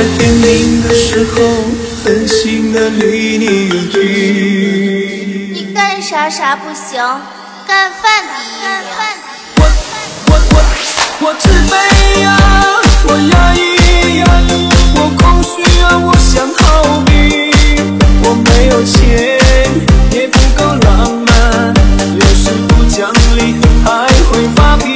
在天明的时候，狠心的离你远去。你干啥啥不行，干饭的干饭的。我我我我自卑呀、啊，我压抑呀、啊，我空虚啊，我想逃避。我没有钱，也不够浪漫，有时不讲理，还会发脾气。